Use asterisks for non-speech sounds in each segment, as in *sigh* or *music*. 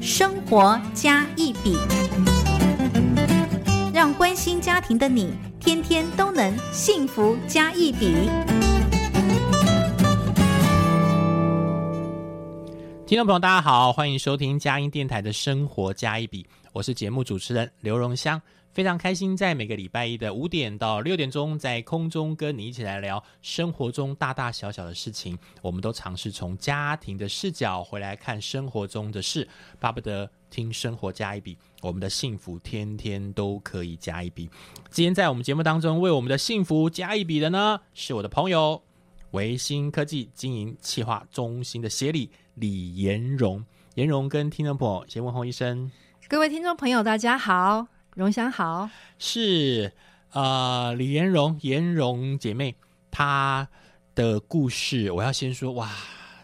生活加一笔》，让关心家庭的你天天都能幸福加一笔。听众朋友，大家好，欢迎收听佳音电台的《生活加一笔》，我是节目主持人刘荣香。非常开心，在每个礼拜一的五点到六点钟，在空中跟你一起来聊生活中大大小小的事情。我们都尝试从家庭的视角回来看生活中的事，巴不得听生活加一笔，我们的幸福天天都可以加一笔。今天在我们节目当中为我们的幸福加一笔的呢，是我的朋友维新科技经营企划中心的协理李延荣。延荣跟听众朋友先问候一声，各位听众朋友，大家好。荣祥好，是呃李延荣，延荣姐妹，她的故事我要先说哇，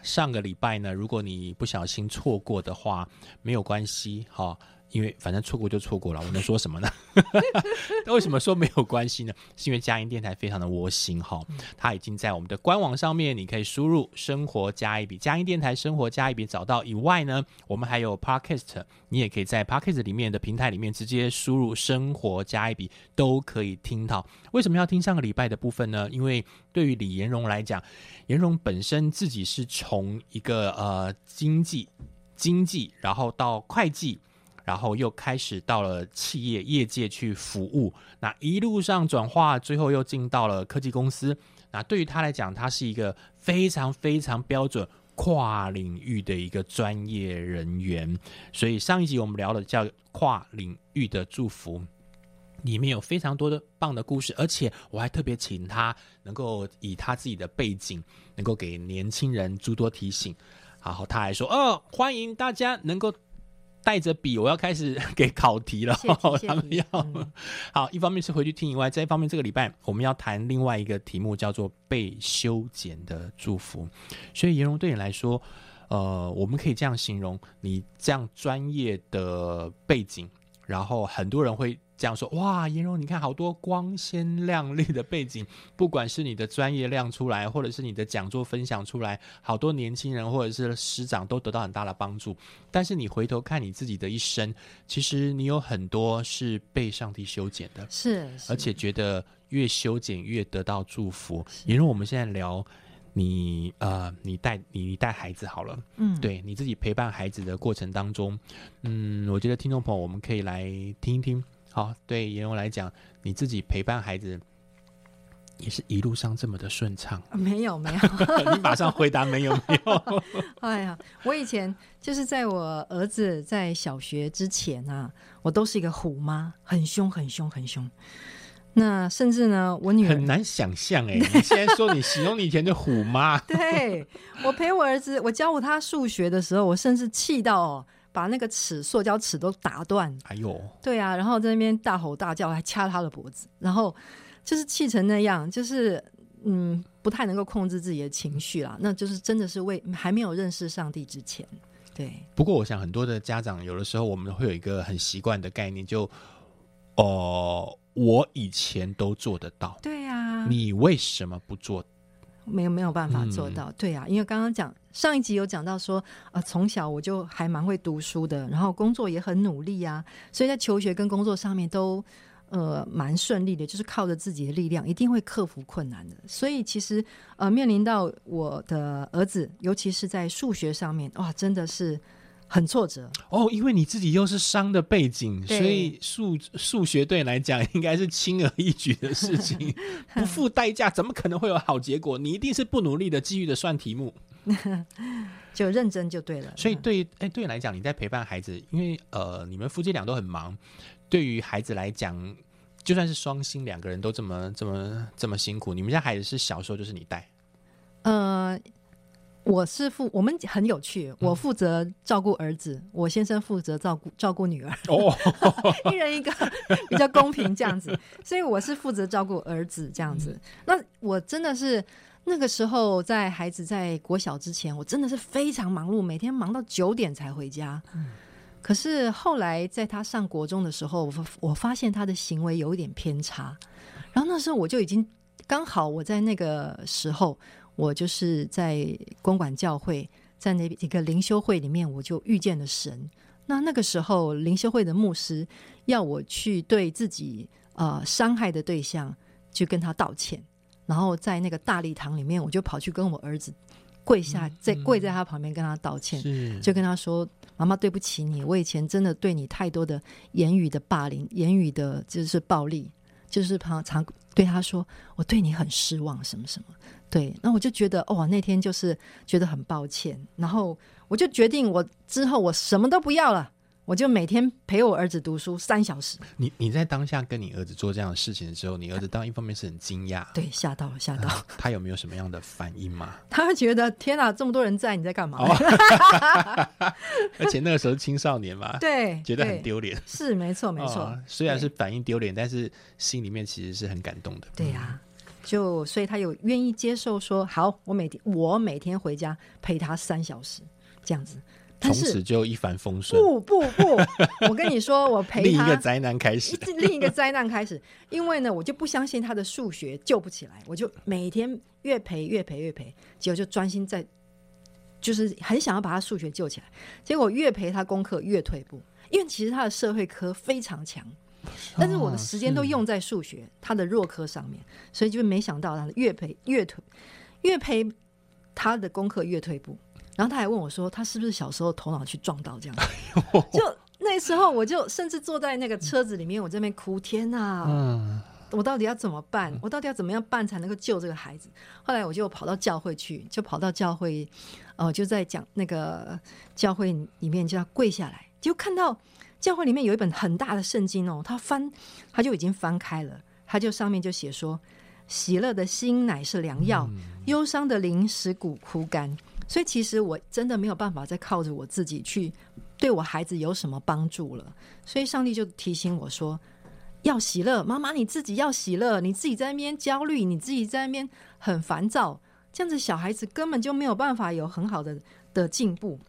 上个礼拜呢，如果你不小心错过的话，没有关系哈。因为反正错过就错过了，我能说什么呢？*laughs* 那为什么说没有关系呢？是因为佳音电台非常的窝心哈，它已经在我们的官网上面，你可以输入“生活加一笔”，佳音电台“生活加一笔”找到。以外呢，我们还有 Podcast，你也可以在 Podcast 里面的平台里面直接输入“生活加一笔”，都可以听到。为什么要听上个礼拜的部分呢？因为对于李延荣来讲，延荣本身自己是从一个呃经济经济，然后到会计。然后又开始到了企业业界去服务，那一路上转化，最后又进到了科技公司。那对于他来讲，他是一个非常非常标准跨领域的一个专业人员。所以上一集我们聊的叫跨领域的祝福，里面有非常多的棒的故事，而且我还特别请他能够以他自己的背景，能够给年轻人诸多提醒。然后他还说：“哦，欢迎大家能够。”带着笔，我要开始给考题了。*laughs* 他们要好，一方面是回去听以外，再一方面这个礼拜我们要谈另外一个题目，叫做被修剪的祝福。所以，颜荣对你来说，呃，我们可以这样形容你这样专业的背景，然后很多人会。这样说哇，颜荣，你看好多光鲜亮丽的背景，不管是你的专业亮出来，或者是你的讲座分享出来，好多年轻人或者是师长都得到很大的帮助。但是你回头看你自己的一生，其实你有很多是被上帝修剪的，是，而且觉得越修剪越得到祝福。颜荣，我们现在聊你呃，你带你带孩子好了，嗯，对你自己陪伴孩子的过程当中，嗯，我觉得听众朋友我们可以来听一听。好，对颜荣来讲，你自己陪伴孩子也是一路上这么的顺畅？没有，没有。*laughs* 你马上回答没有，没有。*laughs* 哎呀，我以前就是在我儿子在小学之前啊，我都是一个虎妈，很凶，很凶，很凶。那甚至呢，我女儿很难想象哎，你现在说你形容你以前的虎妈，*laughs* 对我陪我儿子，我教我他数学的时候，我甚至气到。把那个尺，塑胶尺都打断。哎呦，对啊，然后在那边大吼大叫，还掐他的脖子，然后就是气成那样，就是嗯，不太能够控制自己的情绪啦。那就是真的是为还没有认识上帝之前，对。不过我想很多的家长有的时候我们会有一个很习惯的概念，就哦，我以前都做得到，对呀，你为什么不做？没有没有办法做到，对呀，因为刚刚讲上一集有讲到说，呃，从小我就还蛮会读书的，然后工作也很努力啊，所以在求学跟工作上面都呃蛮顺利的，就是靠着自己的力量，一定会克服困难的。所以其实呃面临到我的儿子，尤其是在数学上面，哇，真的是。很挫折哦，因为你自己又是商的背景，所以数数学对你来讲应该是轻而易举的事情，*laughs* 不付代价，怎么可能会有好结果？你一定是不努力的，继续的算题目，*laughs* 就认真就对了。所以对，哎，对你来讲，你在陪伴孩子，因为呃，你们夫妻俩都很忙，对于孩子来讲，就算是双薪，两个人都这么这么这么辛苦，你们家孩子是小时候就是你带，呃。我是负，我们很有趣，我负责照顾儿子，我先生负责照顾照顾女儿，哦，*laughs* 一人一个，比较公平这样子。*laughs* 所以我是负责照顾儿子这样子。那我真的是那个时候在孩子在国小之前，我真的是非常忙碌，每天忙到九点才回家。可是后来在他上国中的时候，我发我发现他的行为有一点偏差，然后那时候我就已经刚好我在那个时候。我就是在公馆教会，在那一个灵修会里面，我就遇见了神。那那个时候，灵修会的牧师要我去对自己呃伤害的对象去跟他道歉，然后在那个大礼堂里面，我就跑去跟我儿子跪下，在跪在他旁边跟他道歉，就跟他说：“妈妈对不起你，我以前真的对你太多的言语的霸凌，言语的就是暴力，就是常常对他说我对你很失望，什么什么。”对，那我就觉得，哦，那天就是觉得很抱歉，然后我就决定，我之后我什么都不要了，我就每天陪我儿子读书三小时。你你在当下跟你儿子做这样的事情的时候，你儿子当一方面是很惊讶，对，吓到了，吓到。他有没有什么样的反应吗？*laughs* 他会觉得天哪，这么多人在，你在干嘛？*laughs* 而且那个时候青少年嘛，*laughs* 对，觉得很丢脸。是，没错，没错。虽然是反应丢脸，但是心里面其实是很感动的。对呀。就所以，他有愿意接受说好，我每天我每天回家陪他三小时这样子，从此就一帆风顺。不不不，我跟你说，我陪他 *laughs* 另一个灾难开始，另一个灾难开始。因为呢，我就不相信他的数学救不起来，我就每天越陪越陪越陪，结果就专心在，就是很想要把他数学救起来。结果越陪他功课越退步，因为其实他的社会科非常强。但是我的时间都用在数学他的弱科上面，所以就没想到他的越陪越退，越陪他的功课越退步。然后他还问我说：“他是不是小时候头脑去撞到这样？”就那时候，我就甚至坐在那个车子里面，我这边哭：“天哪！嗯，我到底要怎么办？我到底要怎么样办才能够救这个孩子？”后来我就跑到教会去，就跑到教会，呃，就在讲那个教会里面，就要跪下来，就看到。教会里面有一本很大的圣经哦，他翻他就已经翻开了，他就上面就写说：“喜乐的心乃是良药，忧伤的灵使骨枯干。”所以其实我真的没有办法再靠着我自己去对我孩子有什么帮助了。所以上帝就提醒我说：“要喜乐，妈妈你自己要喜乐，你自己在那边焦虑，你自己在那边很烦躁，这样子小孩子根本就没有办法有很好的的进步。”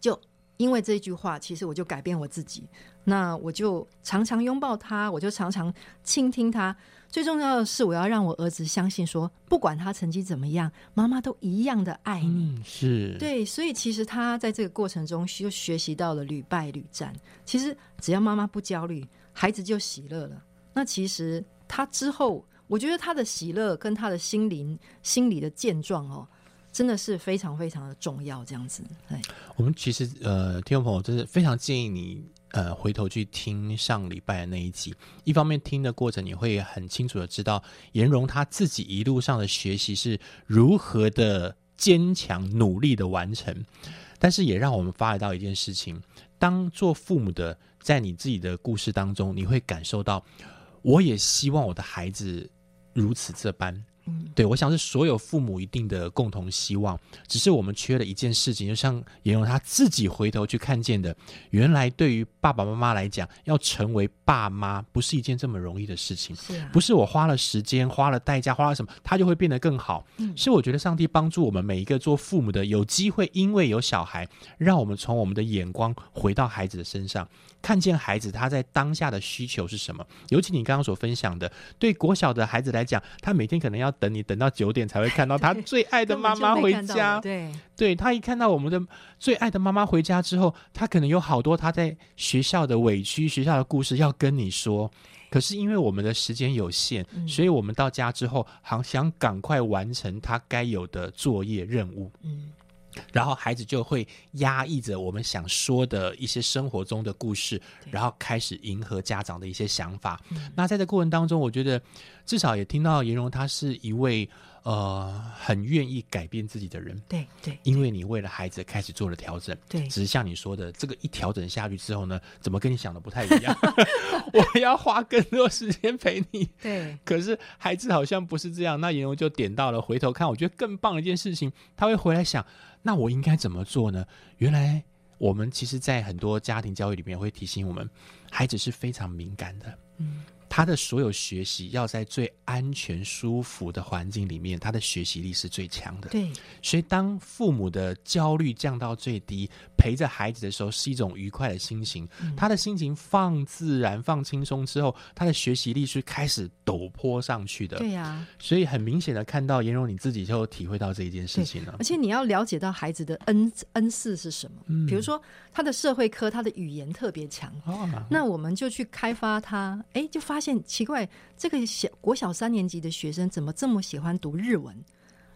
就。因为这句话，其实我就改变我自己。那我就常常拥抱他，我就常常倾听他。最重要的是，我要让我儿子相信，说不管他成绩怎么样，妈妈都一样的爱你。是对，所以其实他在这个过程中就学习到了屡败屡战。其实只要妈妈不焦虑，孩子就喜乐了。那其实他之后，我觉得他的喜乐跟他的心灵、心理的健壮哦。真的是非常非常的重要，这样子。对，我们其实呃，听众朋友，真是非常建议你呃，回头去听上礼拜的那一集。一方面听的过程，你会很清楚的知道颜荣他自己一路上的学习是如何的坚强努力的完成。但是也让我们发觉到一件事情：当做父母的，在你自己的故事当中，你会感受到，我也希望我的孩子如此这般。对，我想是所有父母一定的共同希望，只是我们缺了一件事情，就像颜荣他自己回头去看见的，原来对于爸爸妈妈来讲，要成为爸妈不是一件这么容易的事情，是，不是我花了时间、花了代价、花了什么，他就会变得更好。嗯，是我觉得上帝帮助我们每一个做父母的，有机会因为有小孩，让我们从我们的眼光回到孩子的身上。看见孩子他在当下的需求是什么？尤其你刚刚所分享的，对国小的孩子来讲，他每天可能要等你等到九点才会看到他 *laughs* 最爱的妈妈回家。对，对他一看到我们的最爱的妈妈回家之后，他可能有好多他在学校的委屈、学校的故事要跟你说。可是因为我们的时间有限，所以我们到家之后，好想赶快完成他该有的作业任务。嗯。然后孩子就会压抑着我们想说的一些生活中的故事，然后开始迎合家长的一些想法。那在这过程当中，我觉得至少也听到颜荣他是一位呃很愿意改变自己的人，对对因为你为了孩子开始做了调整。对只是像你说的，这个一调整下去之后呢，怎么跟你想的不太一样？*laughs* 我要花更多时间陪你，对可是孩子好像不是这样。那妍柔就点到了，回头看，我觉得更棒的一件事情，他会回来想，那我应该怎么做呢？原来我们其实，在很多家庭教育里面会提醒我们，孩子是非常敏感的。嗯，他的所有学习要在最安全、舒服的环境里面，他的学习力是最强的。对所以，当父母的焦虑降到最低，陪着孩子的时候，是一种愉快的心情。嗯他的心情放自然、放轻松之后，他的学习力是开始陡坡上去的。对呀、所以，很明显的看到颜荣你自己就体会到这一件事情了而。且你要了解到孩子的恩恩赐是什么，嗯比如说他的社会科，他的语言特别强，哦，那我们就去开发他，哎，就发现奇怪，这个小国小三年级的学生怎么这么喜欢读日文？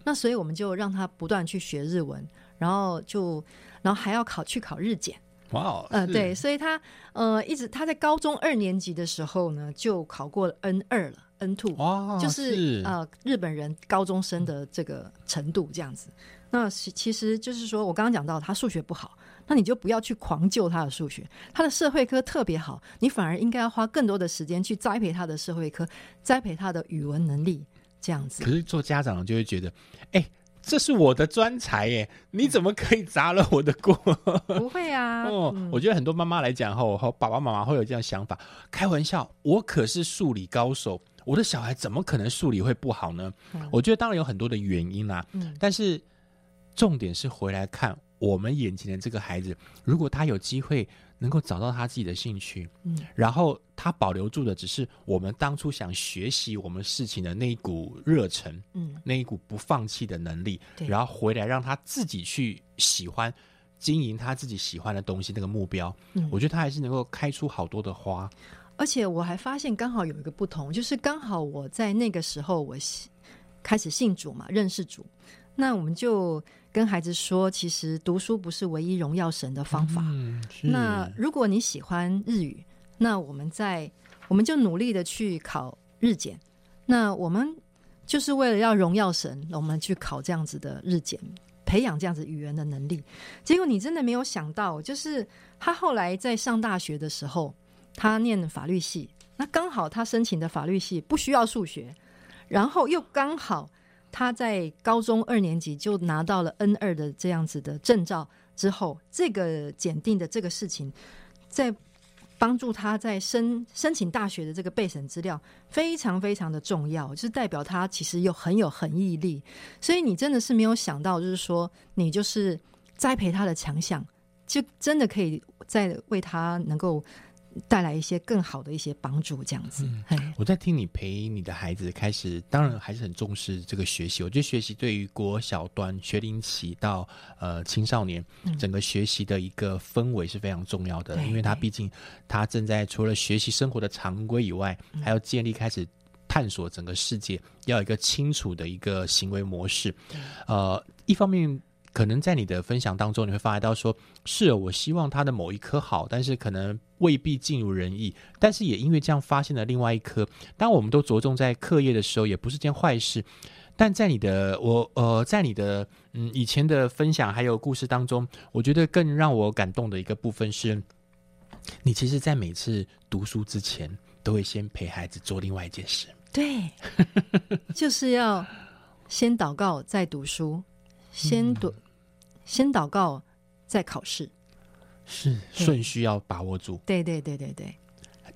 那所以我们就让他不断去学日文，然后就然后还要考去考日检，哇哦，呃，对，所以他呃一直他在高中二年级的时候呢，就考过了 N 二了，N two，哇，就是呃日本人高中生的这个程度这样子。那其其实就是说我刚刚讲到他数学不好，那你就不要去狂救他的数学，他的社会科特别好，你反而应该要花更多的时间去栽培他的社会科，栽培他的语文能力，这样子可。是做家长的就会觉得，哎、这是我的专才耶，你怎么可以砸了我的锅？不会啊，*laughs* 哦，嗯我觉得很多妈妈来讲后，和爸爸妈妈会有这样想法。开玩笑，我可是数理高手，我的小孩怎么可能数理会不好呢？嗯我觉得当然有很多的原因啦，嗯但是重点是回来看我们眼前的这个孩子，如果他有机会能够找到他自己的兴趣，嗯。然后他保留住的只是我们当初想学习我们事情的那一股热忱，嗯，那一股不放弃的能力，对。然后回来让他自己去喜欢经营他自己喜欢的东西，那个目标，嗯。我觉得他还是能够开出好多的花。而且我还发现刚好有一个不同，就是刚好我在那个时候我开始信主嘛，认识主，那我们就跟孩子说，其实读书不是唯一荣耀神的方法。嗯，那如果你喜欢日语，那我们在我们就努力的去考日检。那我们就是为了要荣耀神，我们去考这样子的日检，培养这样子语言的能力。结果你真的没有想到，就是他后来在上大学的时候，他念法律系，那刚好他申请的法律系不需要数学，然后又刚好他在高中二年级就拿到了 N 二的这样子的证照之后，这个检定的这个事情，在帮助他在申申请大学的这个备审资料非常非常的重要，就是代表他其实有很有恒毅力，所以你真的是没有想到，就是说你就是栽培他的强项，就真的可以在为他能够带来一些更好的一些帮助，这样子。嘿我在听你陪你的孩子开始，当然还是很重视这个学习。我觉得学习对于国小端学龄期到呃青少年，嗯整个学习的一个氛围是非常重要的，对因为他毕竟他正在除了学习生活的常规以外，嗯还要建立开始。探索整个世界，要有一个清楚的一个行为模式。呃，一方面可能在你的分享当中，你会发现到说，是我希望他的某一科好，但是可能未必尽如人意。但是也因为这样发现了另外一科。当我们都着重在课业的时候，也不是件坏事。但在你的我呃，在你的嗯以前的分享还有故事当中，我觉得更让我感动的一个部分是，你其实，在每次读书之前，都会先陪孩子做另外一件事。对，就是要先祷告再读书，先读、先祷告再考试。是顺序要把握住。对对对对对，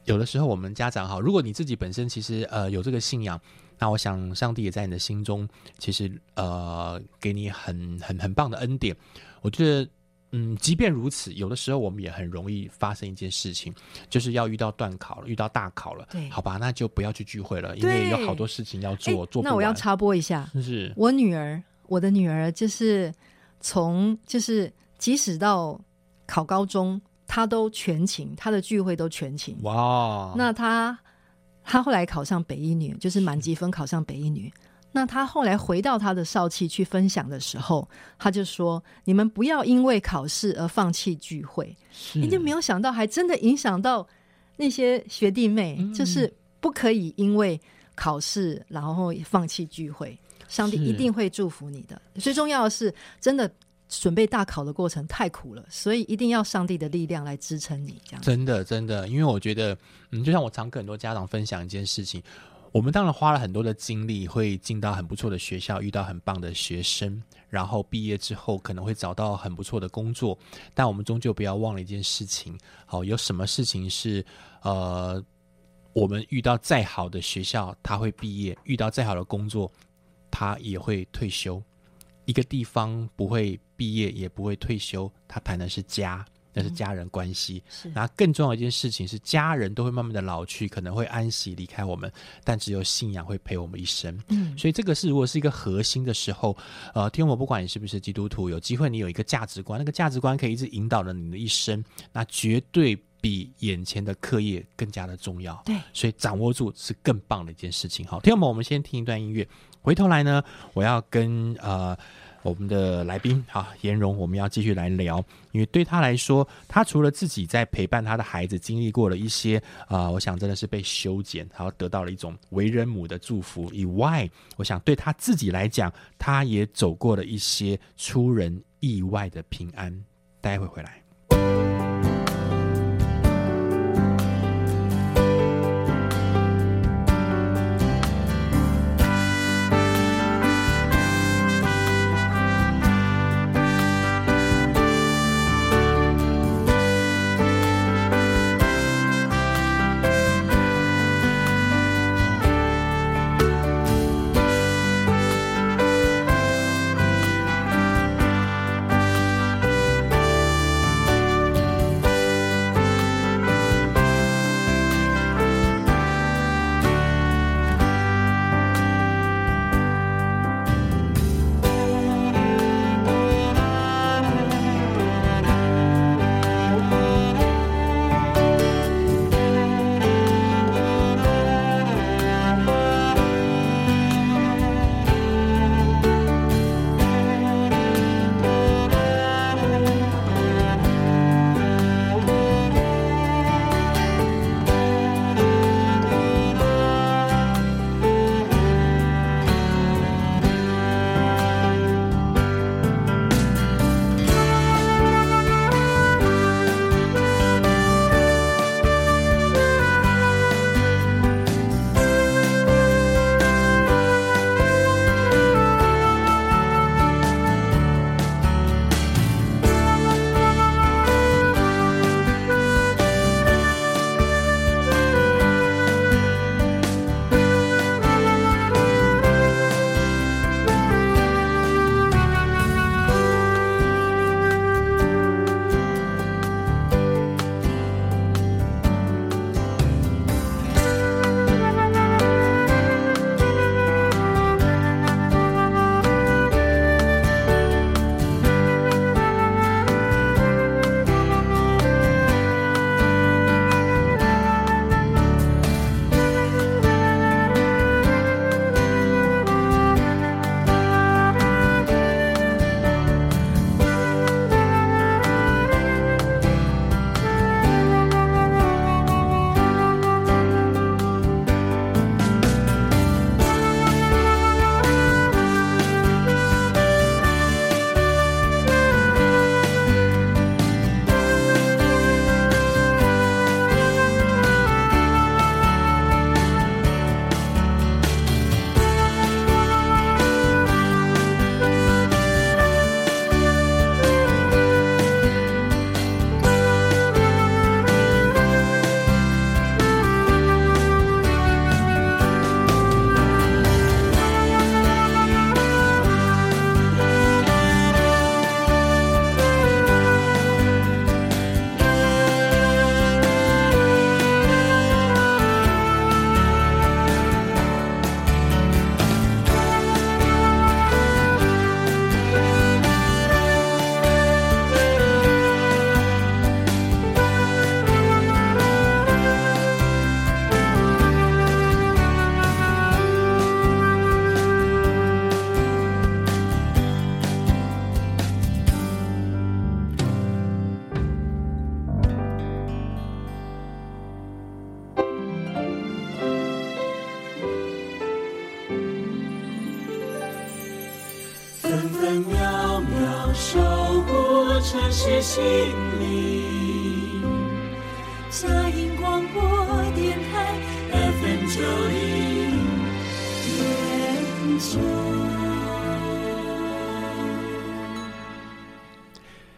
有的时候我们家长哈，如果你自己本身其实呃有这个信仰，那我想上帝也在你的心中，其实呃给你很很很棒的恩典。我觉得嗯，即便如此，有的时候我们也很容易发生一件事情，就是要遇到断考了，遇到大考了，对好吧，那就不要去聚会了，因为有好多事情要做，做不完。那我要插播一下，是我女儿，我的女儿就是从就是即使到考高中，她都全勤，她的聚会都全勤。哇，那她她后来考上北一女，就是满积分考上北一女。那她后来回到她的少气去分享的时候，她就说：“你们不要因为考试而放弃聚会。”是你就没有想到，还真的影响到那些学弟妹，嗯就是不可以因为考试然后放弃聚会。上帝一定会祝福你的。最重要的是，真的准备大考的过程太苦了，所以一定要上帝的力量来支撑你。这样真的真的，因为我觉得，嗯，就像我常跟很多家长分享一件事情，我们当然花了很多的精力，会进到很不错的学校，遇到很棒的学生，然后毕业之后可能会找到很不错的工作，但我们终究不要忘了一件事情，好，有什么事情是呃，我们遇到再好的学校，他会毕业；遇到再好的工作，他也会退休。一个地方不会毕业，也不会退休，他谈的是家，那是家人关系。是那更重要的一件事情是，家人都会慢慢的老去，可能会安息离开我们，但只有信仰会陪我们一生。嗯，所以这个是如果是一个核心的时候，呃，听我不管你是不是基督徒，有机会你有一个价值观，那个价值观可以一直引导着你的一生，那绝对比眼前的课业更加的重要。对，所以掌握住是更棒的一件事情。好，听友们，我们先听一段音乐，回头来呢，我要跟呃我们的来宾好颜荣，我们要继续来聊，因为对他来说，他除了自己在陪伴他的孩子经历过了一些啊、我想真的是被修剪，然后得到了一种为人母的祝福以外，我想对他自己来讲，他也走过了一些出人意外的平安。待会回来。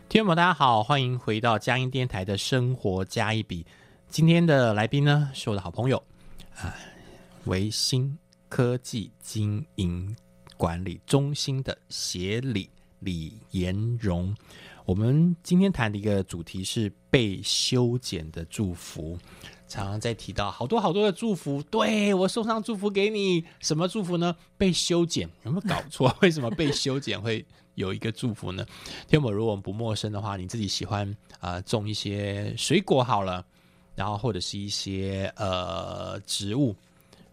听众朋友，大家好，欢迎回到佳音电台的生活加一笔。今天的来宾呢，是我的好朋友啊，维新科技经营管理中心的协理李延荣。我们今天谈的一个主题是被修剪的祝福，常常在提到好多好多的祝福，对我送上祝福给你，什么祝福呢？被修剪，有没有搞错？*laughs* 为什么被修剪会有一个祝福呢？天母，如果我们不陌生的话，你自己喜欢啊、呃种一些水果好了，然后或者是一些呃植物，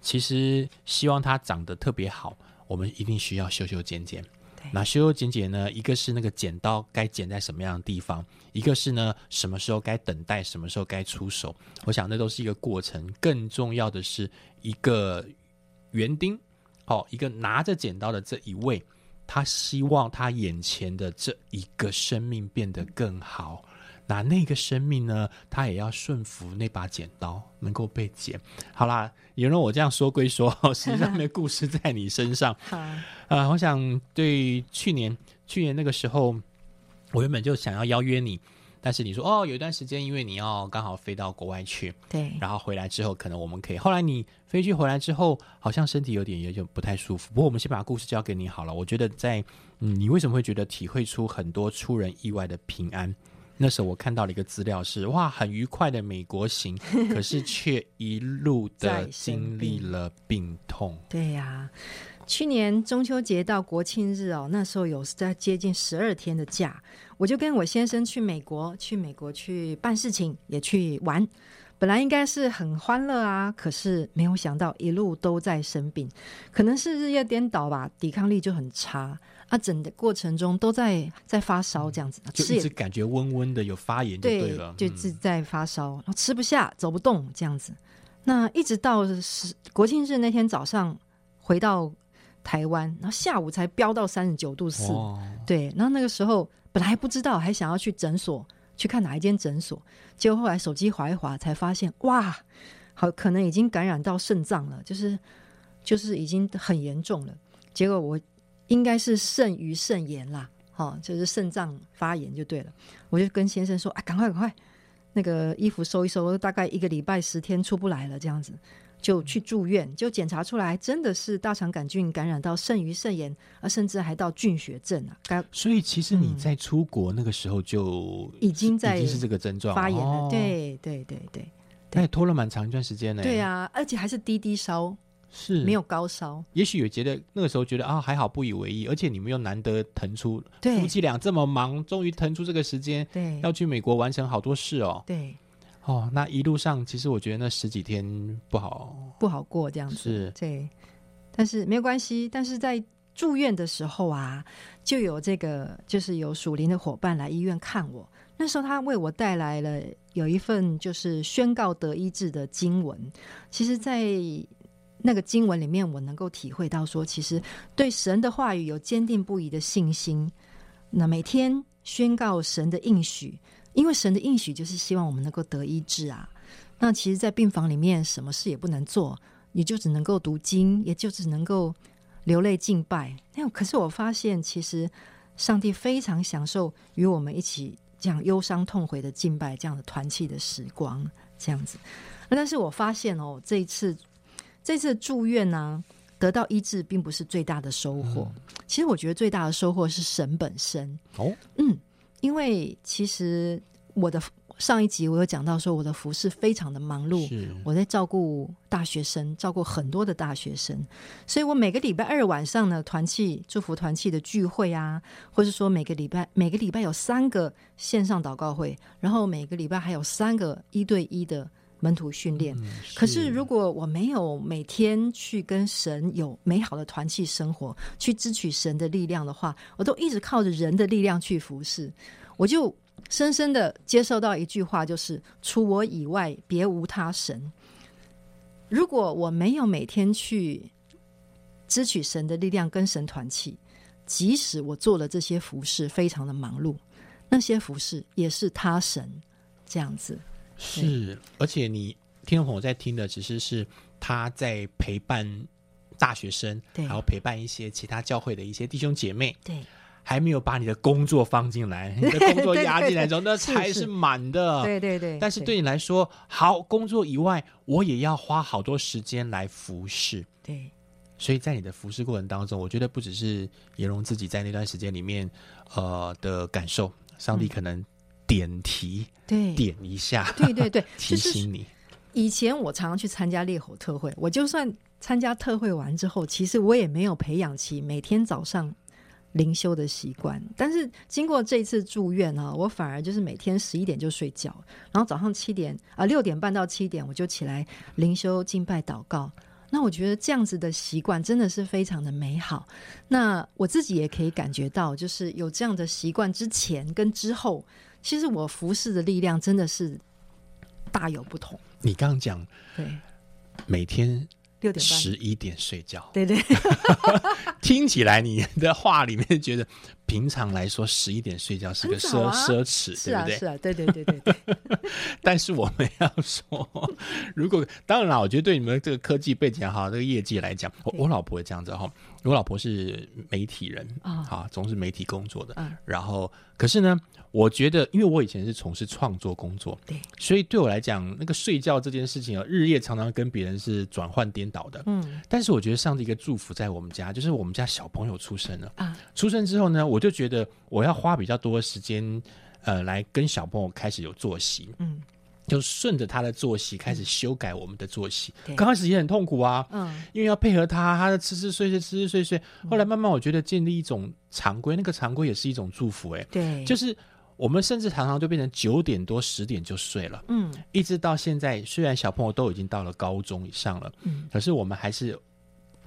其实希望它长得特别好，我们一定需要修修剪剪。对那修修剪剪呢，一个是那个剪刀该剪在什么样的地方，一个是呢什么时候该等待，什么时候该出手。我想那都是一个过程，更重要的是一个园丁，哦，一个拿着剪刀的这一位，他希望他眼前的这一个生命变得更好。那那个生命呢，他也要顺服那把剪刀，能够被剪。好啦，有人我这样说归说，实际上的故事在你身上。*laughs* 好，啊，我想对去年去年那个时候，我原本就想要邀约你，但是你说哦，有一段时间因为你要刚好飞到国外去，对，然后回来之后可能我们可以。后来你飞去回来之后，好像身体有点有点不太舒服。不过我们先把故事交给你好了。我觉得在嗯，你为什么会觉得体会出很多出人意外的平安？那时候我看到了一个资料是哇，很愉快的美国行，*laughs* 可是却一路的在经历了病痛。对呀、去年中秋节到国庆日哦，那时候有在接近十二天的假，我就跟我先生去美国，去美国去办事情，也去玩。本来应该是很欢乐啊，可是没有想到一路都在生病，可能是日夜颠倒吧，抵抗力就很差啊，整个过程中都在在发烧这样子，就一直感觉温温的，有发炎就对对了。嗯就是在发烧，然后吃不下，走不动这样子。那一直到是国庆日那天早上回到台湾，然后下午才飙到三十九度四、哦，对，然后那个时候本来还不知道，还想要去诊所去看哪一间诊所，结果后来手机划一划，才发现哇，好可能已经感染到肾脏了，就是就是已经很严重了。结果我应该是肾盂肾炎啦，哦，就是肾脏发炎就对了。我就跟先生说啊，赶快赶快，那个衣服收一收，大概一个礼拜十天出不来了，这样子。就去住院，就检查出来真的是大肠杆菌感染到肾盂肾炎，啊，甚至还到菌血症啊，该所以其实你嗯在出国那个时候就已经在已经是这个症状发炎了。哦对对对对那也拖了蛮长一段时间呢。对，啊，而且还是低低烧，是没有。高烧。也许有觉得那个时候觉得啊还好不以为意，而且你们又难得腾出夫妻俩这么忙，终于腾出这个时间对要去美国完成好多事哦。对，哦，那一路上其实我觉得那十几天不好，不好过这样子。是对，但是没有关系。但是在住院的时候啊，就有这个就是有属灵的伙伴来医院看我。那时候他为我带来了有一份就是宣告得医治的经文。其实，在那个经文里面，我能够体会到说，其实对神的话语有坚定不移的信心。那每天宣告神的应许，因为神的应许就是希望我们能够得医治啊。那其实，在病房里面，什么事也不能做，也就只能够读经，也就只能够流泪敬拜。那可是我发现，其实上帝非常享受与我们一起这样忧伤痛悔的敬拜，这样的团契的时光，这样子。但是我发现哦，这一次这次住院呢、得到医治并不是最大的收获。其实我觉得最大的收获是神本身。哦，嗯，因为其实我的上一集我有讲到说，我的服饰非常的忙碌，我在照顾大学生，照顾很多的大学生，所以我每个礼拜二晚上呢，团契祝福团契的聚会啊，或是说每个礼拜每个礼拜有三个线上祷告会，然后每个礼拜还有三个一对一的门徒训练。嗯可是如果我没有每天去跟神有美好的团契生活，去支取神的力量的话，我都一直靠着人的力量去服侍，我就深深的接受到一句话，就是除我以外别无他神。如果我没有每天去支取神的力量，跟神团契，即使我做了这些服饰，非常的忙碌，那些服饰也是他神这样子。是，而且你听众朋友在听的，其实是他在陪伴大学生，对还有陪伴一些其他教会的一些弟兄姐妹，对，还没有把你的工作放进来，你的工作压进来之后，*laughs* 那才是满的。对对对。但是对你来说，好，工作以外，我也要花好多时间来服侍。对所以在你的服侍过程当中，我觉得不只是颜荣自己在那段时间里面，呃的感受，上帝可能点题、对点一下，对对对，提 *laughs* 就是醒你。以前我常常去参加烈火特会，我就算参加特会完之后，其实我也没有培养起每天早上灵修的习惯。但是经过这次住院啊，我反而就是每天十一点就睡觉，然后早上七点啊六点半到七点我就起来灵修、敬拜、祷告。那我觉得这样子的习惯真的是非常的美好。那我自己也可以感觉到，就是有这样的习惯之前跟之后，其实我服侍的力量真的是大有不同。你刚刚讲对，每天六点半，十一点睡觉，对对。*laughs* 听起来你的话里面觉得，平常来说十一点睡觉是个奢、啊。奢侈，对不对？是啊，对对对对对，*laughs* 但是我们要说，如果当然了，我觉得对你们这个科技背景哈，这个业绩来讲，我我老婆会这样子哈，我老婆是媒体人啊。啊，从事媒体工作的，嗯。然后可是呢，我觉得因为我以前是从事创作工作，对，所以对我来讲，那个睡觉这件事情啊，日夜常常跟别人是转换颠倒的。嗯。但是我觉得上帝一个祝福在我们家，就是我们家小朋友出生了。啊，出生之后呢，我就觉得我要花比较多的时间，呃，来跟小朋友开始有作息，嗯就顺着他的作息开始修改我们的作息。对刚开始也很痛苦啊，嗯因为要配合他，他的吃吃睡睡，吃吃睡睡。后来慢慢我觉得建立一种常规，那个常规也是一种祝福、欸。对，就是我们甚至常常就变成九点多十点就睡了。嗯一直到现在，虽然小朋友都已经到了高中以上了，嗯可是我们还是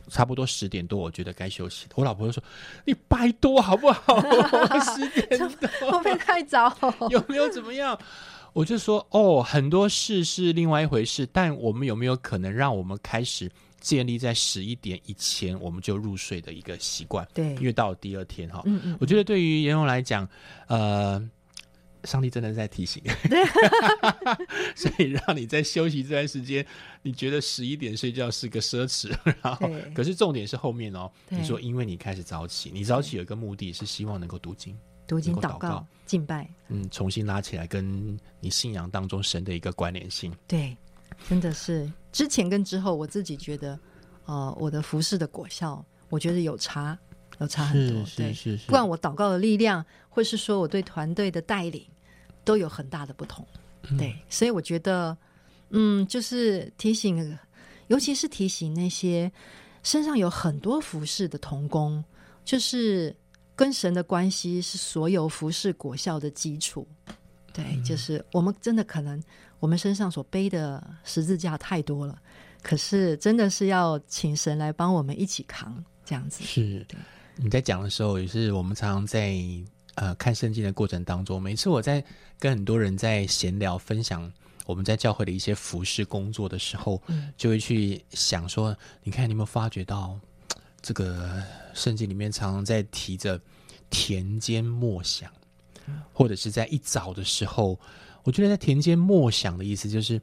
差不多十点多，我觉得该休息了。我老婆就说：“你拜托好不好？*laughs* 十点会不会太早？*laughs* 有没有怎么样？”我就说：“哦，很多事是另外一回事，但我们有没有可能让我们开始建立在十一点以前我们就入睡的一个习惯？对因为到了第二天哈，嗯嗯，我觉得对于严荣来讲，呃，上帝真的在提醒 *laughs* *laughs* 所以让你在休息这段时间，你觉得十一点睡觉是个奢侈，然后可是重点是后面哦，你说因为你开始早起，你早起有一个目的是希望能够读经，读经、祷告、敬拜，嗯，重新拉起来跟你信仰当中神的一个关联性。对，真的是之前跟之后，我自己觉得，呃，我的服饰的果效，我觉得有差，有差很多。对，是是不管我祷告的力量，或是说我对团队的带领，都有很大的不同。对，所以我觉得，嗯，就是提醒，尤其是提醒那些身上有很多服饰的童工，就是跟神的关系是所有服饰果效的基础。对，就是我们真的可能我们身上所背的十字架太多了，可是真的是要请神来帮我们一起扛，这样子。是对你在讲的时候，也是我们常常在呃看圣经的过程当中，每次我在跟很多人在闲聊分享我们在教会的一些服饰工作的时候，嗯就会去想说，你看你有没有发觉到这个圣经里面常常在提着田间默想，或者是在一早的时候，我觉得在田间默想的意思就是。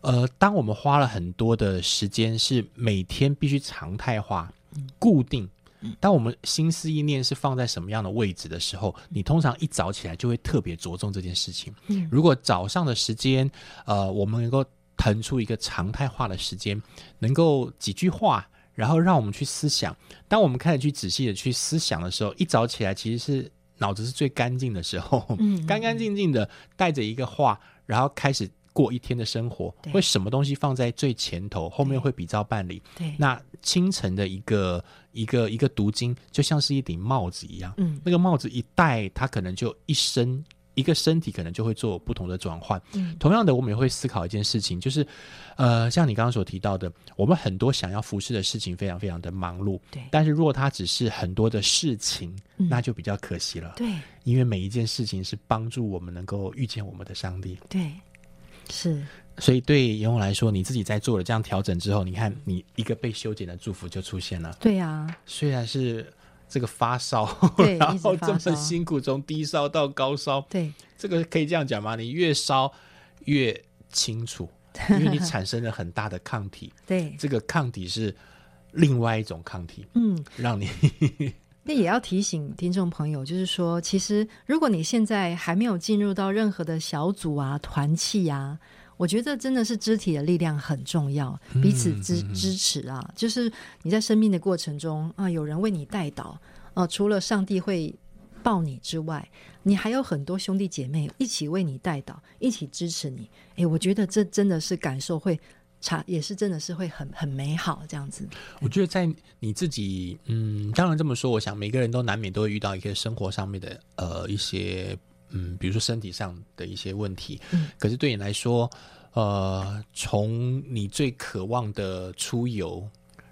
呃，当我们花了很多的时间，是每天必须常态化、固定。当我们心思意念是放在什么样的位置的时候，你通常一早起来就会特别着重这件事情。嗯如果早上的时间，呃，我们能够腾出一个常态化的时间，能够几句话，然后让我们去思想。当我们开始去仔细的去思想的时候，一早起来其实是脑子是最干净的时候，嗯干干净净的带着一个话，然后开始过一天的生活，对。会什么东西放在最前头，后面会比照办理。对，那清晨的一个一个一个读经，就像是一顶帽子一样，嗯。那个帽子一戴，它可能就一生一个身体可能就会做不同的转换。嗯。同样的，我们也会思考一件事情，就是呃，像你刚刚所提到的，我们很多想要服侍的事情非常非常的忙碌，对。但是如果它只是很多的事情，嗯。那就比较可惜了，对。因为每一件事情是帮助我们能够遇见我们的上帝。对，是。所以对严红来说，你自己在做了这样调整之后，你看你一个被修剪的祝福就出现了。对呀、虽然是这个发烧，*laughs* 然后这么辛苦从低烧到高烧，对。这个可以这样讲吗？你越烧越清楚，*laughs* 因为你产生了很大的抗体，对，这个抗体是另外一种抗体，嗯，让你 *laughs* 那也要提醒听众朋友，就是说，其实如果你现在还没有进入到任何的小组啊、团契啊，我觉得真的是肢体的力量很重要，彼此支支持啊。就是你在生命的过程中啊，有人为你带导啊，除了上帝会抱你之外，你还有很多兄弟姐妹一起为你带导，一起支持你。诶，我觉得这真的是感受会差，也是真的是会很很美好这样子。我觉得在你自己，嗯，当然这么说，我想每个人都难免都会遇到一些生活上面的呃一些，嗯，比如说身体上的一些问题。嗯可是对你来说，呃，从你最渴望的出游，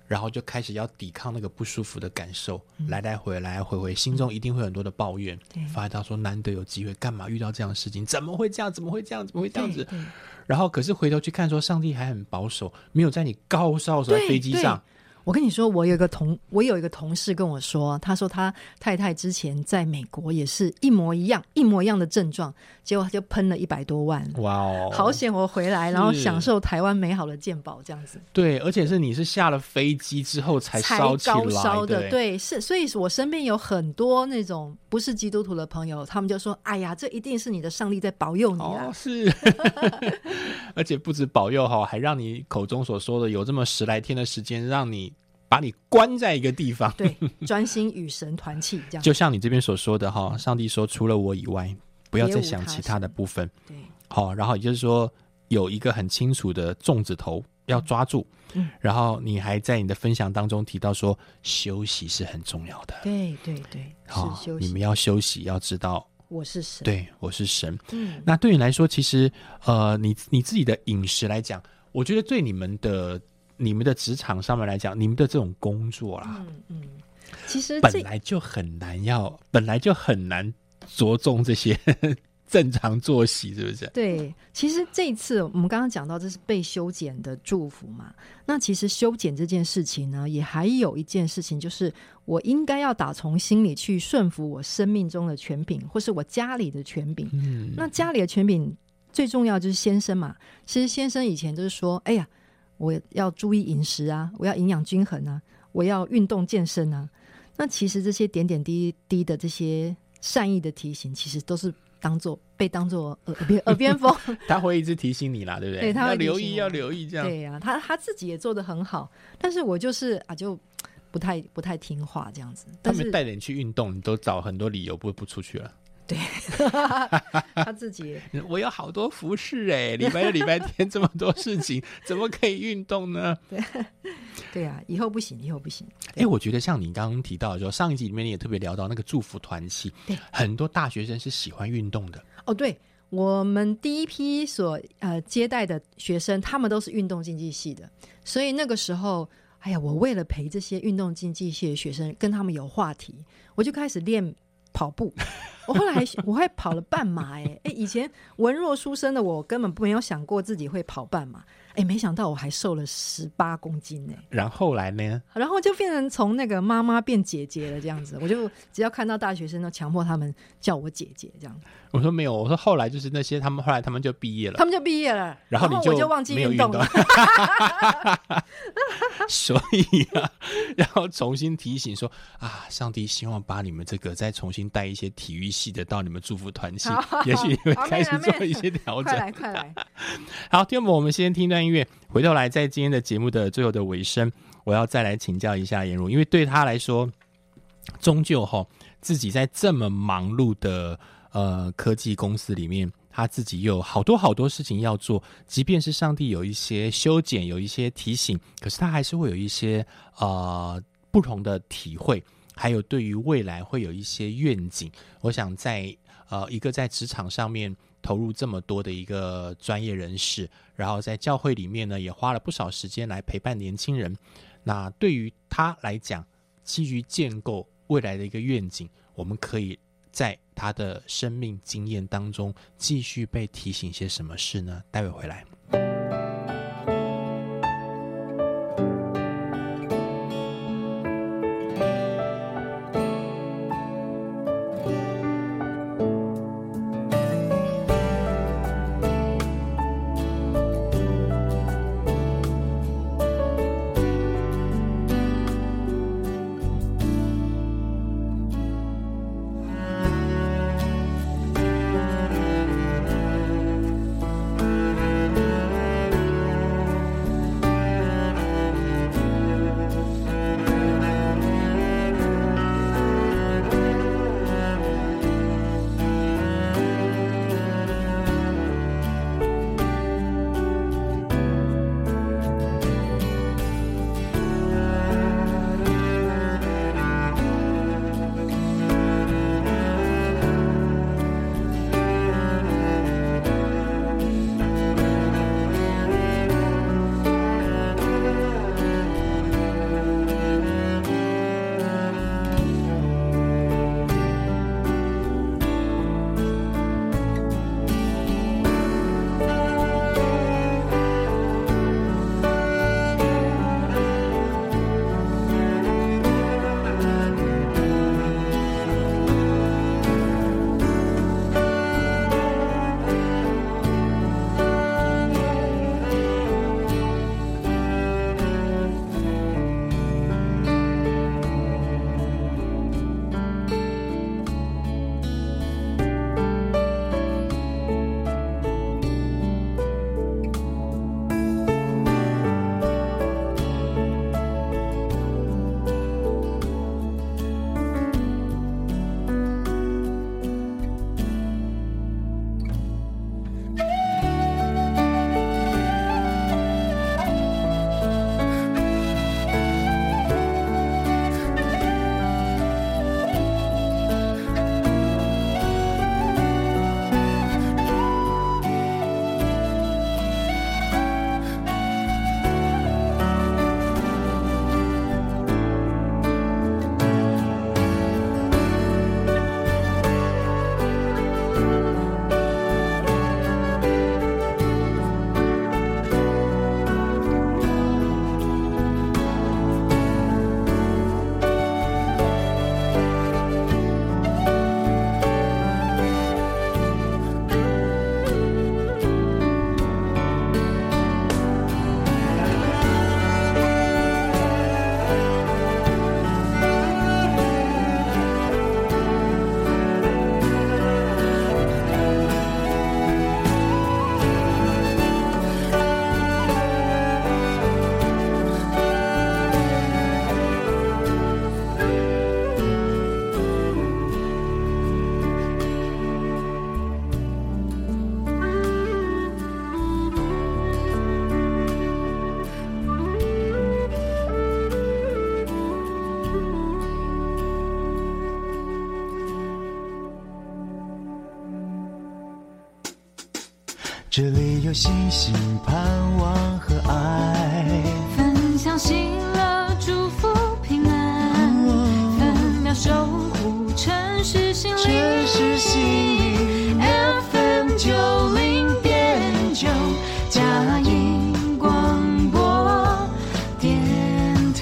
然后就开始要抵抗那个不舒服的感受，来来回来来回回，心中一定会有很多的抱怨。对发到说难得有机会，干嘛遇到这样的事情？怎么会这样？怎么会这样？怎么会这样子？然后可是回头去看，说上帝还很保守，没有在你高烧的时候在飞机上。我跟你说，我有一个同我有一个同事跟我说，他说他太太之前在美国也是一模一样一模一样的症状，结果他就喷了一百多万。哇哦，好险我回来，然后享受台湾美好的健保，这样子。对，而且是你是下了飞机之后才才烧起来高烧的，对。对，是，所以我身边有很多那种不是基督徒的朋友，他们就说：“哎呀，这一定是你的上帝在保佑你啊。哦，！”是，*laughs* 而且不止保佑哈，还让你口中所说的有这么十来天的时间，让你把你关在一个地方。对，专心与神团契，这样就像你这边所说的哈，上帝说除了我以外，不要再想其他的部分。对，好，然后也就是说有一个很清楚的粽子头要抓住，嗯然后你还在你的分享当中提到说休息是很重要的。对对对，好你们。要休息，要知道，我是神，，对我是神。嗯，那对你来说，其实呃，你你自己的饮食来讲，我觉得对你们的你们的职场上面来讲，你们的这种工作啦，嗯嗯，其实本来就很难要，本来就很难着重这些 *laughs* 正常作息，是不是？对，其实这一次我们刚刚讲到，这是被修剪的祝福嘛。那其实修剪这件事情呢，也还有一件事情，就是我应该要打从心里去顺服我生命中的权柄，或是我家里的权柄。嗯，那家里的权柄最重要就是先生嘛。其实先生以前就是说，哎呀，我要注意饮食啊，我要营养均衡啊，我要运动健身啊。那其实这些点点滴滴的这些善意的提醒，其实都是当做被当做耳边耳边风。*laughs* 他会一直提醒你啦，对不对？对他要留意，要留意这样。对呀、他他自己也做的很好，但是我就是啊，就不太不太听话这样子。他但是们带着你去运动，你都找很多理由不不出去了。*laughs* 他自己我有好多服饰哎，礼拜六、礼拜天这么多事情，*laughs* 怎么可以运动呢？对 *laughs* 对啊、以后不行，以后不行。哎、我觉得像你刚刚提到的时候，上一集里面你也特别聊到那个祝福团契对，很多大学生是喜欢运动的。哦，对我们第一批所呃接待的学生，他们都是运动竞技系的，所以那个时候，哎呀，我为了陪这些运动竞技系的学生，跟他们有话题，我就开始练跑步。我后来还我还跑了半马、哎哎，以前文弱书生的我根本没有想过自己会跑半马，哎，没想到我还瘦了十八公斤哎、然后来呢，然后就变成从那个妈妈变姐姐了这样子，我就只要看到大学生都强迫他们叫我姐姐这样，我说没有，我说后来就是那些他们后来他们就毕业了，他们就毕业了，然后你我就忘记运动了。*laughs* 所以啊，然后重新提醒说啊，上帝希望把你们这个再重新带一些体育系的到你们祝福团系好，也许你会开始做一些调整。快来快 *laughs* 来！好，听众们，我们先听一段音乐，回头来在今天的节目的最后的尾声，我要再来请教一下颜如，因为对他来说，终究哈自己在这么忙碌的呃科技公司里面，他自己有好多好多事情要做，即便是上帝有一些修剪，有一些提醒，可是他还是会有一些呃不同的体会，还有对于未来会有一些愿景。我想在呃一个在职场上面投入这么多的一个专业人士，然后在教会里面呢也花了不少时间来陪伴年轻人。那对于他来讲，基于建构未来的一个愿景，我们可以在他的生命经验当中继续被提醒些什么事呢？待会回来。星星、盼望和爱。分享喜乐，祝福平安，分秒守护城市心灵。城市心灵 FM 九零点九，嘉音广播电台。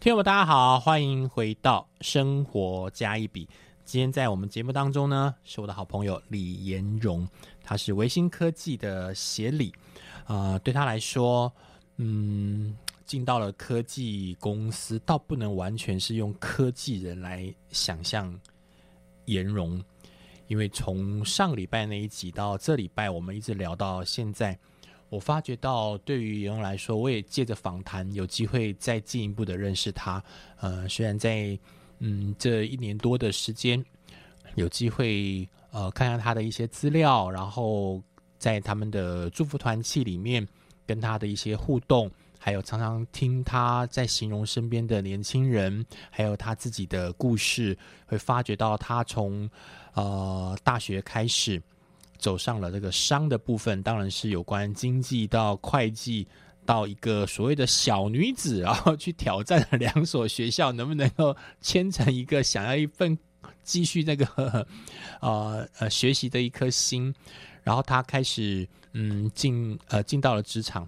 听众们，大家好，欢迎回到生活加一笔。今天在我们节目当中呢，是我的好朋友李延荣，他是维新科技的协理。呃，对他来说，嗯，进到了科技公司，倒不能完全是用科技人来想象延荣，因为从上礼拜那一集到这礼拜，我们一直聊到现在，我发觉到对于延荣来说，我也借着访谈有机会再进一步的认识他。呃，虽然在嗯这一年多的时间，有机会呃看看他的一些资料，然后在他们的祝福团契里面跟他的一些互动，还有常常听他在形容身边的年轻人，还有他自己的故事，会发觉到他从呃大学开始走上了这个商的部分，当然是有关经济到会计。到一个所谓的小女子，然后去挑战两所学校，能不能够牵成一个想要一份继续那个 *laughs* 呃呃学习的一颗心，然后他开始嗯进呃进到了职场，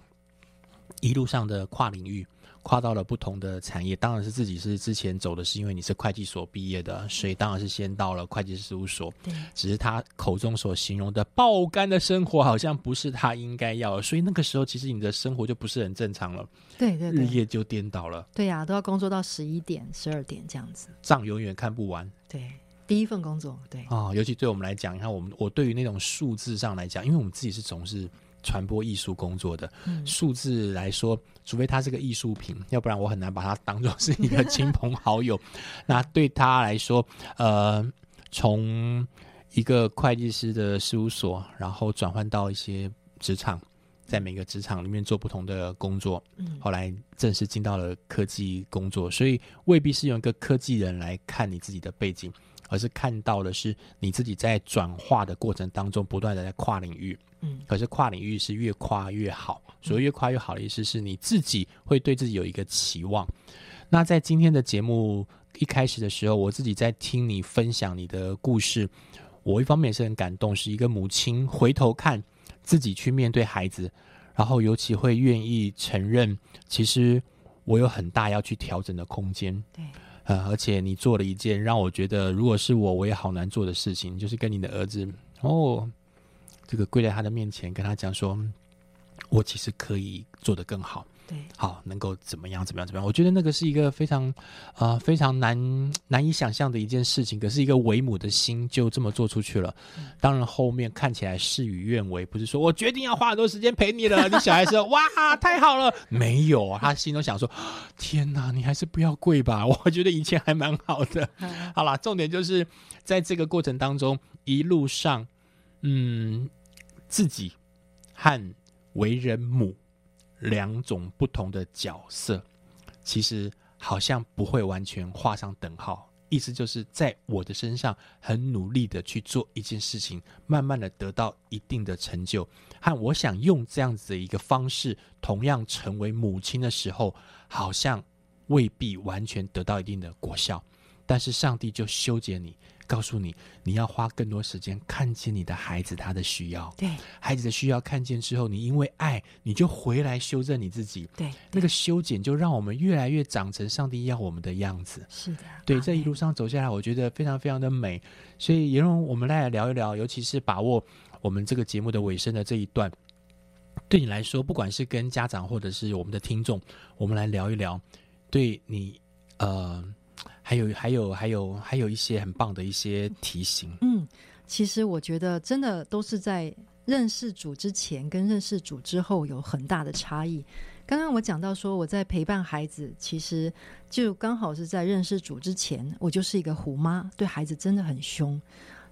一路上的跨领域，跨到了不同的产业。当然是自己是之前走的是因为你是会计所毕业的，所以当然是先到了会计师事务所。对，只是他口中所形容的爆肝的生活，好像不是他应该要的，所以那个时候其实你的生活就不是很正常了，对对对，日夜就颠倒了，对呀、都要工作到十一点、十二点这样子。账永远看不完对，第一份工作，对，啊、尤其对我们来讲，你看我们我对于那种数字上来讲，因为我们自己是从事传播艺术工作的，嗯数字来说，除非它是个艺术品，要不然我很难把它当做是一个亲朋好友。*laughs* 那对他来说，呃，从一个会计师的事务所，然后转换到一些职场，在每个职场里面做不同的工作，嗯后来正式进到了科技工作，所以未必是用一个科技人来看你自己的背景，而是看到的是你自己在转化的过程当中不断的在跨领域。嗯可是跨领域是越跨越好，所谓越跨越好的意思是你自己会对自己有一个期望。那在今天的节目一开始的时候，我自己在听你分享你的故事，我一方面也是很感动，是一个母亲回头看自己去面对孩子，然后尤其会愿意承认，其实我有很大要去调整的空间。对，呃，而且你做了一件让我觉得，如果是我，我也好难做的事情，就是跟你的儿子哦，这个跪在他的面前，跟他讲说，嗯我其实可以做得更好。对，好，能够怎么样怎么样怎么样？我觉得那个是一个非常啊、呃非常难难以想象的一件事情。可是一个为母的心就这么做出去了。当然后面看起来事与愿违，不是说我决定要花很多时间陪你了，你小孩说 *laughs* 哇太好了，没有啊，他心中想说天哪，你还是不要跪吧，*laughs* 我觉得以前还蛮好的。好啦，重点就是在这个过程当中，一路上，嗯，自己和为人母两种不同的角色，其实好像不会完全画上等号。意思就是在我的身上很努力的去做一件事情，慢慢的得到一定的成就，和我想用这样子的一个方式，同样成为母亲的时候，好像未必完全得到一定的果效。但是上帝就修剪你，告诉你你要花更多时间看见你的孩子他的需要，对，孩子的需要看见之后，你因为爱，你就回来修正你自己。对，那个修剪就让我们越来越长成上帝要我们的样子。是的，对，这一路上走下来，我觉得非常非常的美。所以，也让我们来聊一聊，尤其是把握我们这个节目的尾声的这一段，对你来说，不管是跟家长或者是我们的听众，我们来聊一聊，对你呃，还有还有还有还有一些很棒的一些提醒。嗯，其实我觉得真的都是在认识主之前跟认识主之后有很大的差异。刚刚我讲到说，我在陪伴孩子，其实就刚好是在认识主之前，我就是一个虎妈，对孩子真的很凶。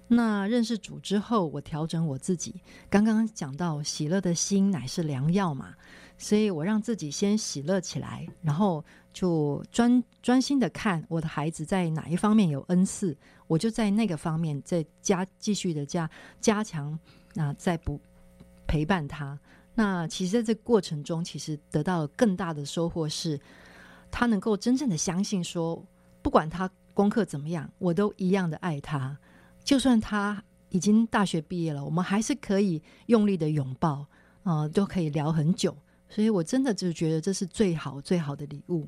那认识主之后，我调整我自己。刚刚讲到喜乐的心乃是良药嘛，所以我让自己先喜乐起来，然后就专专心的看我的孩子在哪一方面有恩赐，我就在那个方面再加继续的加加强，那再不陪伴他。那其实在这过程中，其实得到了更大的收获是，他能够真正的相信说，不管他功课怎么样，我都一样的爱他。就算他已经大学毕业了，我们还是可以用力的拥抱，啊、都可以聊很久。所以我真的就觉得这是最好最好的礼物。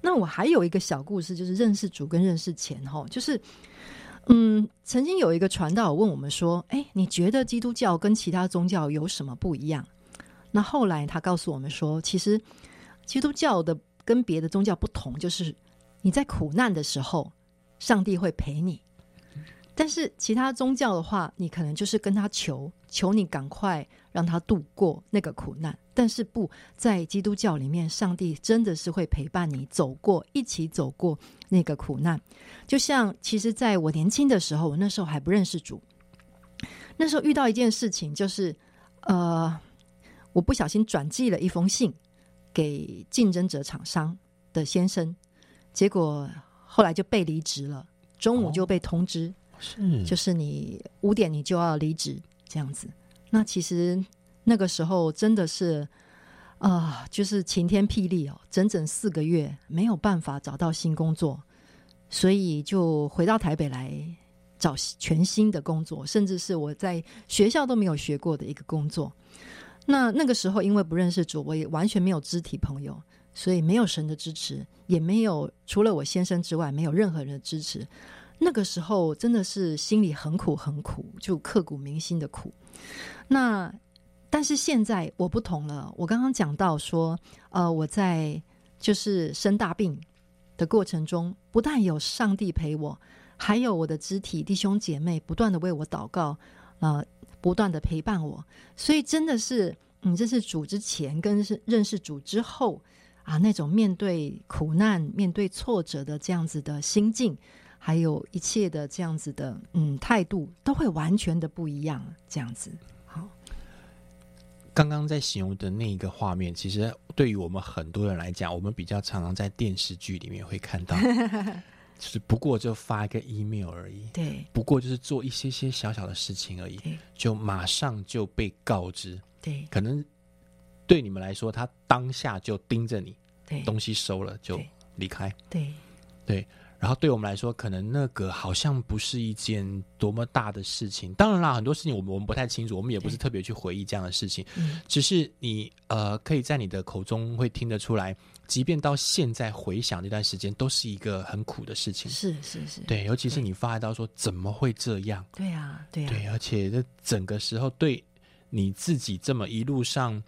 那我还有一个小故事，就是认识主跟认识钱哈，就是嗯，曾经有一个传道问我们说：“哎，你觉得基督教跟其他宗教有什么不一样？”那后来他告诉我们说，其实基督教的跟别的宗教不同，就是你在苦难的时候，上帝会陪你。但是其他宗教的话，你可能就是跟他求，求你赶快让他度过那个苦难。但是不在基督教里面，上帝真的是会陪伴你走过，一起走过那个苦难。就像其实在我年轻的时候，我那时候还不认识主，那时候遇到一件事情，就是呃，我不小心转寄了一封信给竞争者厂商的先生，结果后来就被离职了，中午就被通知。是就是你五点你就要离职这样子。那其实那个时候真的是啊、就是晴天霹雳哦，整整四个月没有办法找到新工作，所以就回到台北来找全新的工作，甚至是我在学校都没有学过的一个工作。那那个时候因为不认识主，我也完全没有肢体朋友，所以没有神的支持，也没有除了我先生之外，没有任何人的支持。那个时候真的是心里很苦很苦，就刻骨铭心的苦。那但是现在我不同了，我刚刚讲到说，呃，我在就是生大病的过程中，不但有上帝陪我，还有我的肢体弟兄姐妹不断的为我祷告，呃，不断的陪伴我，所以真的是，嗯，这是主之前跟是认识主之后啊，那种面对苦难、面对挫折的这样子的心境。还有一切的这样子的嗯态度，都会完全的不一样。这样子，好，刚刚在形容的那一个画面，其实对于我们很多人来讲，我们比较常常在电视剧里面会看到，*laughs* 就是不过就发一个 email 而已，对不过就是做一些些小小的事情而已，就马上就被告知，对可能对你们来说，他当下就盯着你，对东西收了就对离开。对对，然后对我们来说，可能那个好像不是一件多么大的事情。当然啦，很多事情我们我们不太清楚，我们也不是特别去回忆这样的事情。嗯只是你呃，可以在你的口中会听得出来，即便到现在回想那段时间，都是一个很苦的事情。是是是，对，尤其是你发到说怎么会这样？对啊对啊对，而且这整个时候对你自己这么一路上，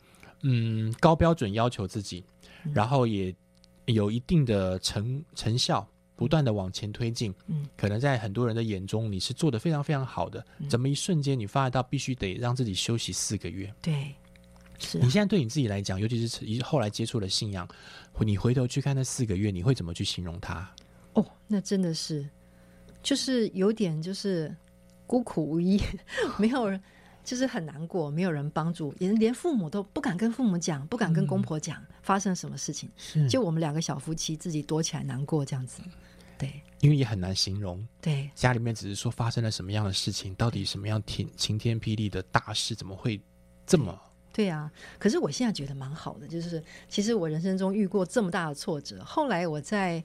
嗯，高标准要求自己，嗯然后也有一定的成成效，不断的往前推进。嗯，可能在很多人的眼中，你是做的非常非常好的。嗯怎么一瞬间你发到必须得让自己休息四个月？对是啊你现在对你自己来讲，尤其是一后来接触了信仰，你回头去看那四个月，你会怎么去形容它？哦，那真的是就是有点就是孤苦无依，*laughs* 没有人。就是很难过，没有人帮助，连连父母都不敢跟父母讲，不敢跟公婆讲、发生什么事情，是就我们两个小夫妻自己躲起来难过这样子。对因为也很难形容。对家里面只是说发生了什么样的事情，到底什么样天晴天霹雳的大事，怎么会这么？对啊，可是我现在觉得蛮好的，就是其实我人生中遇过这么大的挫折，后来我在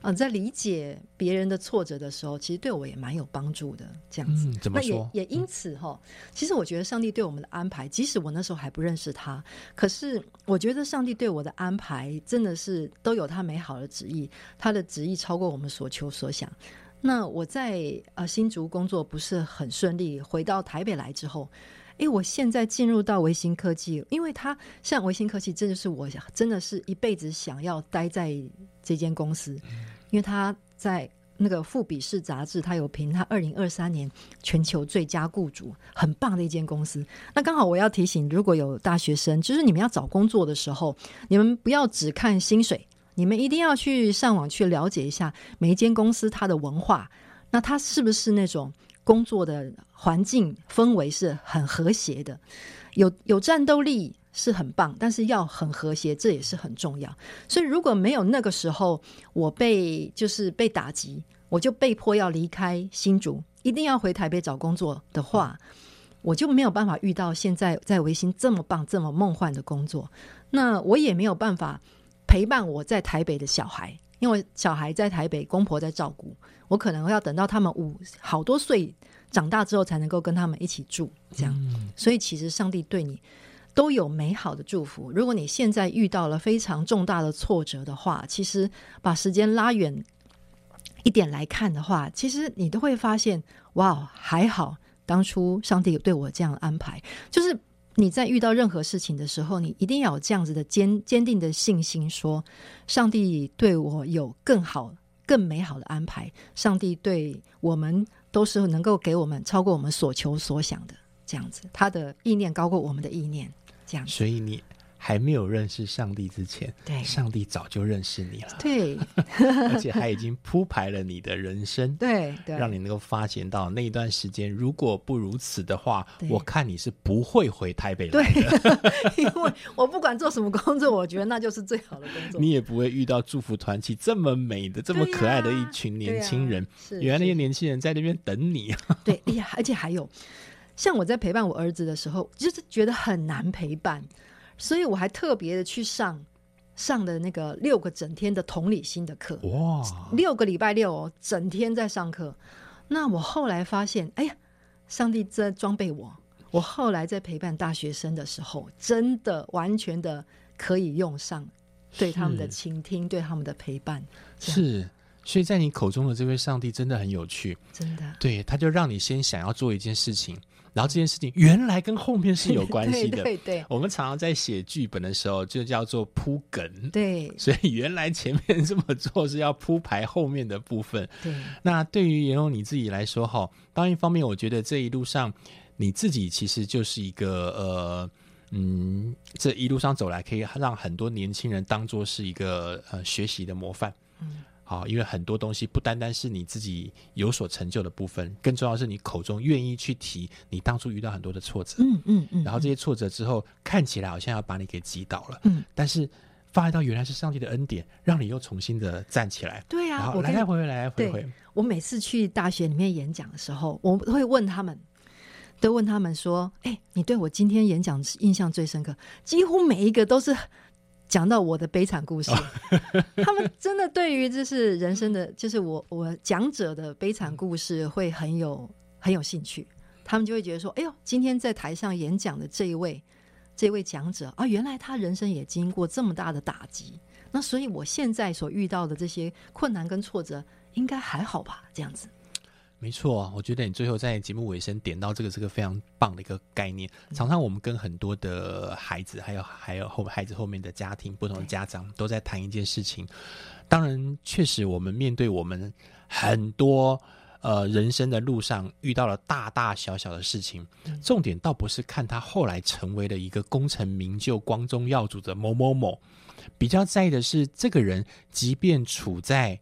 呃在理解别人的挫折的时候，其实对我也蛮有帮助的。这样子，嗯，怎么那也说？也因此哈、其实我觉得上帝对我们的安排，即使我那时候还不认识他，可是我觉得上帝对我的安排真的是都有他美好的旨意，他的旨意超过我们所求所想。那我在呃新竹工作不是很顺利，回到台北来之后，诶，我现在进入到维新科技，因为它像维新科技，这就是我真的是一辈子想要待在这间公司，因为它在那个富比士杂志，它有评它二零二三年全球最佳雇主，很棒的一间公司。那刚好我要提醒，如果有大学生，就是你们要找工作的时候，你们不要只看薪水，你们一定要去上网去了解一下每一间公司它的文化，那它是不是那种工作的环境氛围是很和谐的，有有战斗力，是很棒，但是要很和谐，这也是很重要。所以如果没有那个时候我被就是被打击，我就被迫要离开新竹，一定要回台北找工作的话，我就没有办法遇到现在在维新这么棒、这么梦幻的工作。那我也没有办法陪伴我在台北的小孩，因为小孩在台北，公婆在照顾，我可能要等到他们五好多岁长大之后，才能够跟他们一起住。这样，所以其实上帝对你都有美好的祝福。如果你现在遇到了非常重大的挫折的话，其实把时间拉远一点来看的话，其实你都会发现，哇，还好当初上帝有对我这样安排。就是你在遇到任何事情的时候，你一定要有这样子的坚坚定的信心，说上帝对我有更好、更美好的安排。上帝对我们都是能够给我们超过我们所求所想的，这样子，他的意念高过我们的意念，这样子。所以你还没有认识上帝之前，对。上帝早就认识你了，对。*laughs* 而且还已经铺排了你的人生。对对，让你能够发现到那一段时间，如果不如此的话，我看你是不会回台北的，，*laughs* 因为我不管做什么工作，我觉得那就是最好的工作。你也不会遇到祝福团体这么美的、这么可爱的一群年轻人。是原来那些年轻人在那边等你，*laughs* 对，哎呀，而且还有，像我在陪伴我儿子的时候，就是觉得很难陪伴，所以我还特别的去上上的那个六个整天的同理心的课，哇！六个礼拜六哦，整天在上课。那我后来发现，哎呀，上帝在装备我。我后来在陪伴大学生的时候，真的完全的可以用上对他们的倾听，对他们的陪伴，是，所以在你口中的这位上帝真的很有趣。真的对，他就让你先想要做一件事情，然后这件事情原来跟后面是有关系的。*laughs* 对对对我们常常在写剧本的时候，就叫做铺梗。对 *laughs* 所以原来前面这么做是要铺排后面的部分。对那对于颜荣你自己来说，哈，当一方面，我觉得这一路上你自己其实就是一个呃。嗯，这一路上走来，可以让很多年轻人当做是一个呃学习的模范。嗯，好，因为很多东西不单单是你自己有所成就的部分，更重要的是你口中愿意去提你当初遇到很多的挫折，嗯嗯嗯，然后这些挫折之后看起来好像要把你给击倒了，嗯，但是发现到原来是上帝的恩典，让你又重新的站起来，对啊，然后我来来回回，来来回回，我每次去大学里面演讲的时候，我会问他们，都问他们说：“哎、你对我今天演讲印象最深刻？”几乎每一个都是讲到我的悲惨故事。*laughs* 他们真的对于就是人生的，就是我我讲者的悲惨故事会很有很有兴趣。他们就会觉得说：“哎呦，今天在台上演讲的这一位这位讲者啊，原来他人生也经过这么大的打击。那所以我现在所遇到的这些困难跟挫折，应该还好吧？这样子。”没错，我觉得你最后在节目尾声点到这个是个非常棒的一个概念。常常我们跟很多的孩子，还有还有后孩子后面的家庭，不同的家长都在谈一件事情。当然，确实我们面对我们很多呃人生的路上遇到了大大小小的事情，重点倒不是看他后来成为了一个功成名就、光宗耀祖的某某某，比较在意的是这个人，即便处在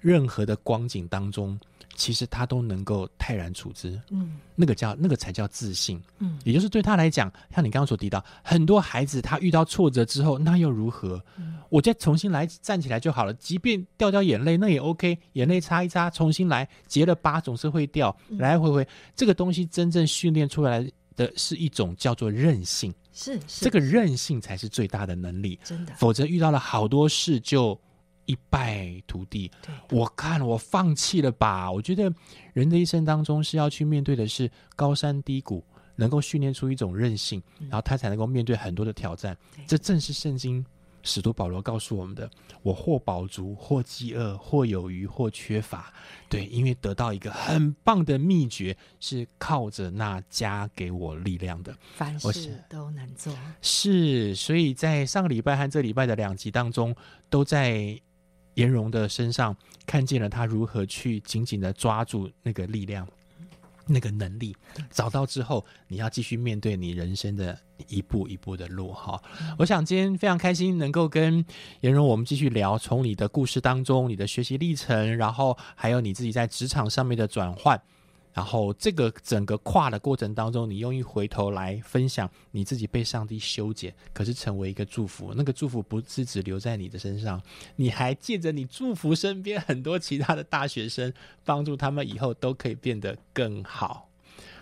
任何的光景当中，其实他都能够泰然处之，嗯。那个叫那个才叫自信。嗯。也就是对他来讲，像你刚刚所提到，很多孩子他遇到挫折之后，那又如何？我再重新来站起来就好了，即便掉掉眼泪，那也 OK，眼泪擦一擦，重新来，结了疤总是会掉，来来回回，这个东西真正训练出来的是一种叫做韧性，是是。这个韧性才是最大的能力。真的，否则遇到了好多事就一败涂地。对我看我放弃了吧？我觉得人的一生当中是要去面对的是高山低谷，能够训练出一种韧性，然后他才能够面对很多的挑战。这正是圣经使徒保罗告诉我们的：我或饱足，或饥饿，或有余，或缺乏。对，因为得到一个很棒的秘诀，是靠着那加给我力量的。凡事都能做。是，所以在上个礼拜和这礼拜的两集当中，都在颜荣的身上看见了他如何去紧紧的抓住那个力量、那个能力，找到之后，你要继续面对你人生的一步一步的路哈。我想今天非常开心能够跟颜荣我们继续聊，从你的故事当中、你的学习历程，然后还有你自己在职场上面的转换。然后这个整个跨的过程当中，你用一回头来分享你自己被上帝修剪，可是成为一个祝福。那个祝福不是只留在你的身上，你还借着你祝福身边很多其他的大学生，帮助他们以后都可以变得更好。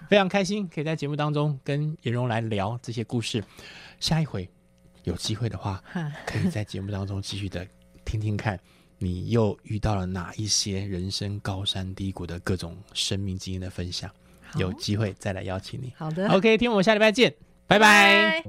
非常开心可以在节目当中跟颜荣来聊这些故事。下一回有机会的话，可以在节目当中继续的听听看，你又遇到了哪一些人生高山低谷的各种生命经验的分享。有机会再来邀请你。好的 OK，听我们下礼拜见，拜拜拜